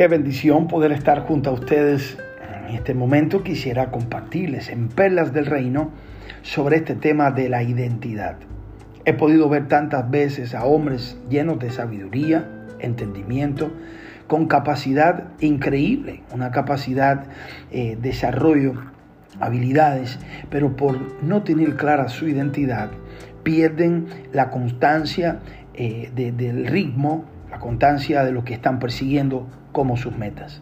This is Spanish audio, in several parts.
Qué bendición poder estar junto a ustedes en este momento. Quisiera compartirles en Perlas del Reino sobre este tema de la identidad. He podido ver tantas veces a hombres llenos de sabiduría, entendimiento, con capacidad increíble, una capacidad eh, desarrollo, habilidades, pero por no tener clara su identidad, pierden la constancia eh, del ritmo, constancia de lo que están persiguiendo como sus metas.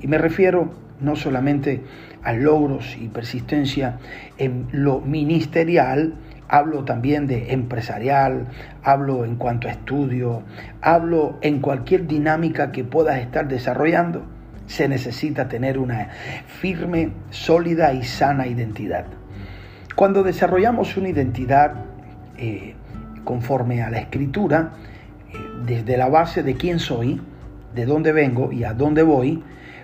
Y me refiero no solamente a logros y persistencia en lo ministerial, hablo también de empresarial, hablo en cuanto a estudio, hablo en cualquier dinámica que puedas estar desarrollando. Se necesita tener una firme, sólida y sana identidad. Cuando desarrollamos una identidad eh, conforme a la escritura, desde la base de quién soy, de dónde vengo y a dónde voy,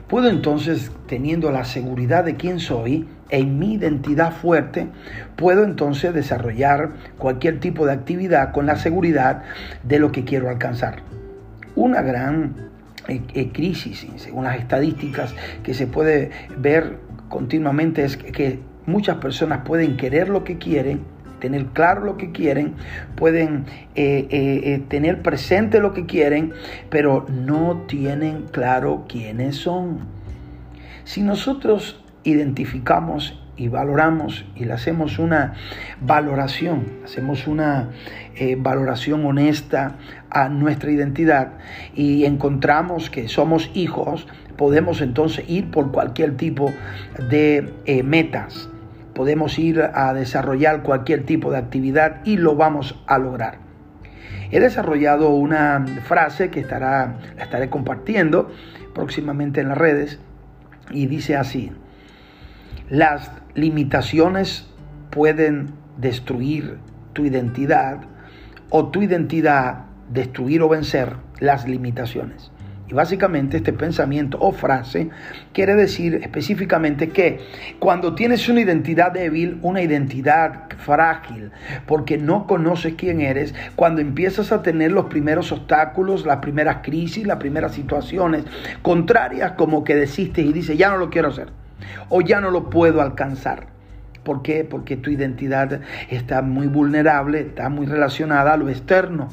puedo entonces, teniendo la seguridad de quién soy, en mi identidad fuerte, puedo entonces desarrollar cualquier tipo de actividad con la seguridad de lo que quiero alcanzar. Una gran eh, eh, crisis, según las estadísticas que se puede ver continuamente, es que muchas personas pueden querer lo que quieren, tener claro lo que quieren, pueden eh, eh, eh, tener presente lo que quieren, pero no tienen claro quiénes son. Si nosotros identificamos y valoramos y le hacemos una valoración, hacemos una valoración honesta a nuestra identidad y encontramos que somos hijos, podemos entonces ir por cualquier tipo de metas podemos ir a desarrollar cualquier tipo de actividad y lo vamos a lograr. He desarrollado una frase que estará, la estaré compartiendo próximamente en las redes y dice así, las limitaciones pueden destruir tu identidad o tu identidad destruir o vencer las limitaciones. Y básicamente este pensamiento o frase quiere decir específicamente que cuando tienes una identidad débil, una identidad frágil, porque no conoces quién eres, cuando empiezas a tener los primeros obstáculos, las primeras crisis, las primeras situaciones contrarias, como que desistes y dices, ya no lo quiero hacer, o ya no lo puedo alcanzar. ¿Por qué? Porque tu identidad está muy vulnerable, está muy relacionada a lo externo.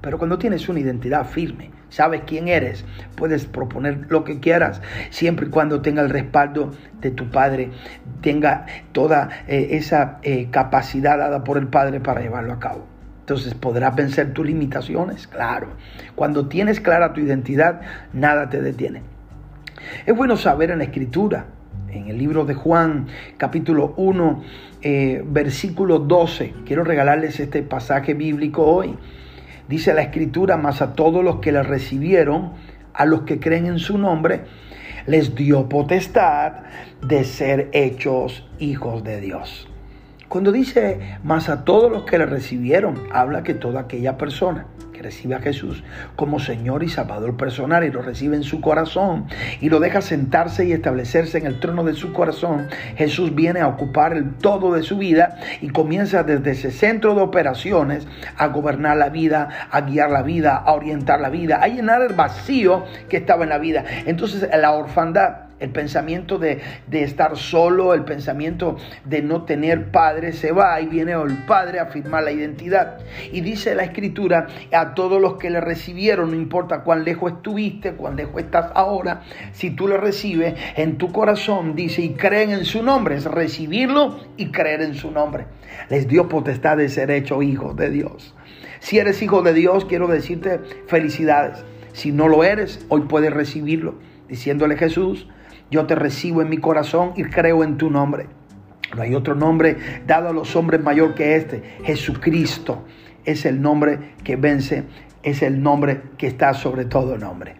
Pero cuando tienes una identidad firme, sabes quién eres, puedes proponer lo que quieras, siempre y cuando tenga el respaldo de tu Padre, tenga toda eh, esa eh, capacidad dada por el Padre para llevarlo a cabo. Entonces podrás vencer tus limitaciones, claro. Cuando tienes clara tu identidad, nada te detiene. Es bueno saber en la escritura, en el libro de Juan, capítulo 1, eh, versículo 12. Quiero regalarles este pasaje bíblico hoy. Dice la escritura, más a todos los que le recibieron, a los que creen en su nombre, les dio potestad de ser hechos hijos de Dios. Cuando dice más a todos los que le recibieron, habla que toda aquella persona recibe a Jesús como Señor y Salvador personal y lo recibe en su corazón y lo deja sentarse y establecerse en el trono de su corazón, Jesús viene a ocupar el todo de su vida y comienza desde ese centro de operaciones a gobernar la vida, a guiar la vida, a orientar la vida, a llenar el vacío que estaba en la vida. Entonces la orfandad el pensamiento de, estar solo, el pensamiento de no tener padre, se va y viene el padre a firmar la identidad. Y dice la escritura, a todos los que le recibieron, no importa cuán lejos estuviste, cuán lejos estás ahora, si tú le recibes en tu corazón, dice, y creen en su nombre, es recibirlo y creer en su nombre. Les dio potestad de ser hecho hijos de Dios. Si eres hijo de Dios, quiero decirte felicidades. Si no lo eres, hoy puedes recibirlo, diciéndole Jesús, yo te recibo en mi corazón y creo en tu nombre. No hay otro nombre dado a los hombres mayor que este. Jesucristo es el nombre que vence, es el nombre que está sobre todo nombre.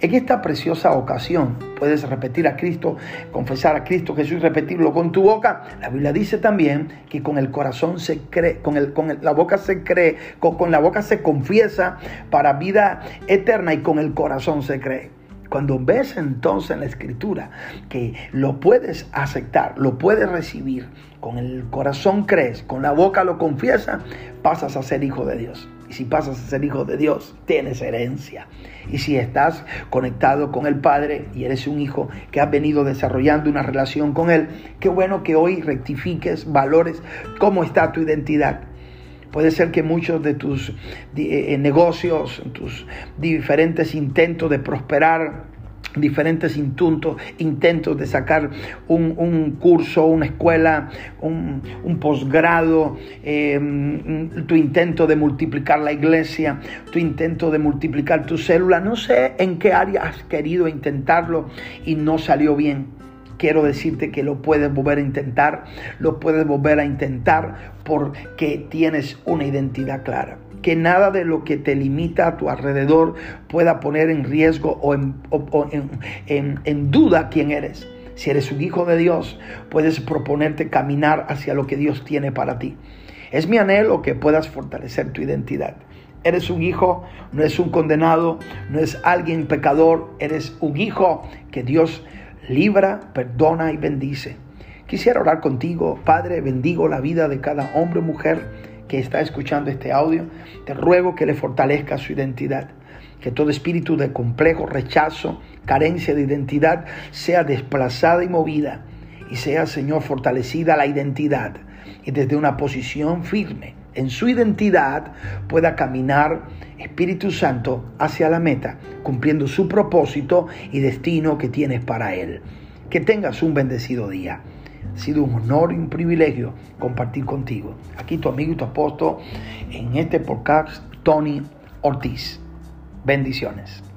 En esta preciosa ocasión puedes repetir a Cristo, confesar a Cristo Jesús y repetirlo con tu boca. La Biblia dice también que con el corazón se cree, con, el, con la boca se cree, con la boca se confiesa para vida eterna y con el corazón se cree. Cuando ves entonces en la escritura que lo puedes aceptar, lo puedes recibir, con el corazón crees, con la boca lo confiesas, pasas a ser hijo de Dios. Y si pasas a ser hijo de Dios, tienes herencia. Y si estás conectado con el Padre y eres un hijo que has venido desarrollando una relación con Él, qué bueno que hoy rectifiques valores cómo está tu identidad. Puede ser que muchos de tus eh, negocios, tus diferentes intentos de prosperar, diferentes intentos, intentos de sacar un, curso, una escuela, un, posgrado, em, tu intento de multiplicar la iglesia, tu intento de multiplicar tu célula. No sé en qué área has querido intentarlo y no salió bien. Quiero decirte que lo puedes volver a intentar, lo puedes volver a intentar porque tienes una identidad clara que nada de lo que te limita a tu alrededor pueda poner en riesgo o en, duda quién eres. Si eres un hijo de Dios, puedes proponerte caminar hacia lo que Dios tiene para ti. Es mi anhelo que puedas fortalecer tu identidad. Eres un hijo, no es un condenado, no es alguien pecador, eres un hijo que Dios libra, perdona y bendice. Quisiera orar contigo, Padre, bendigo la vida de cada hombre o mujer que está escuchando este audio, te ruego que le fortalezca su identidad. Que todo espíritu de complejo, rechazo, carencia de identidad sea desplazada y movida. Y sea, Señor, fortalecida la identidad. Y desde una posición firme en su identidad pueda caminar Espíritu Santo hacia la meta, cumpliendo su propósito y destino que tienes para él. Que tengas un bendecido día. Ha sido un honor y un privilegio compartir contigo. Aquí tu amigo y tu apóstol en este podcast, Tony Ortiz. Bendiciones.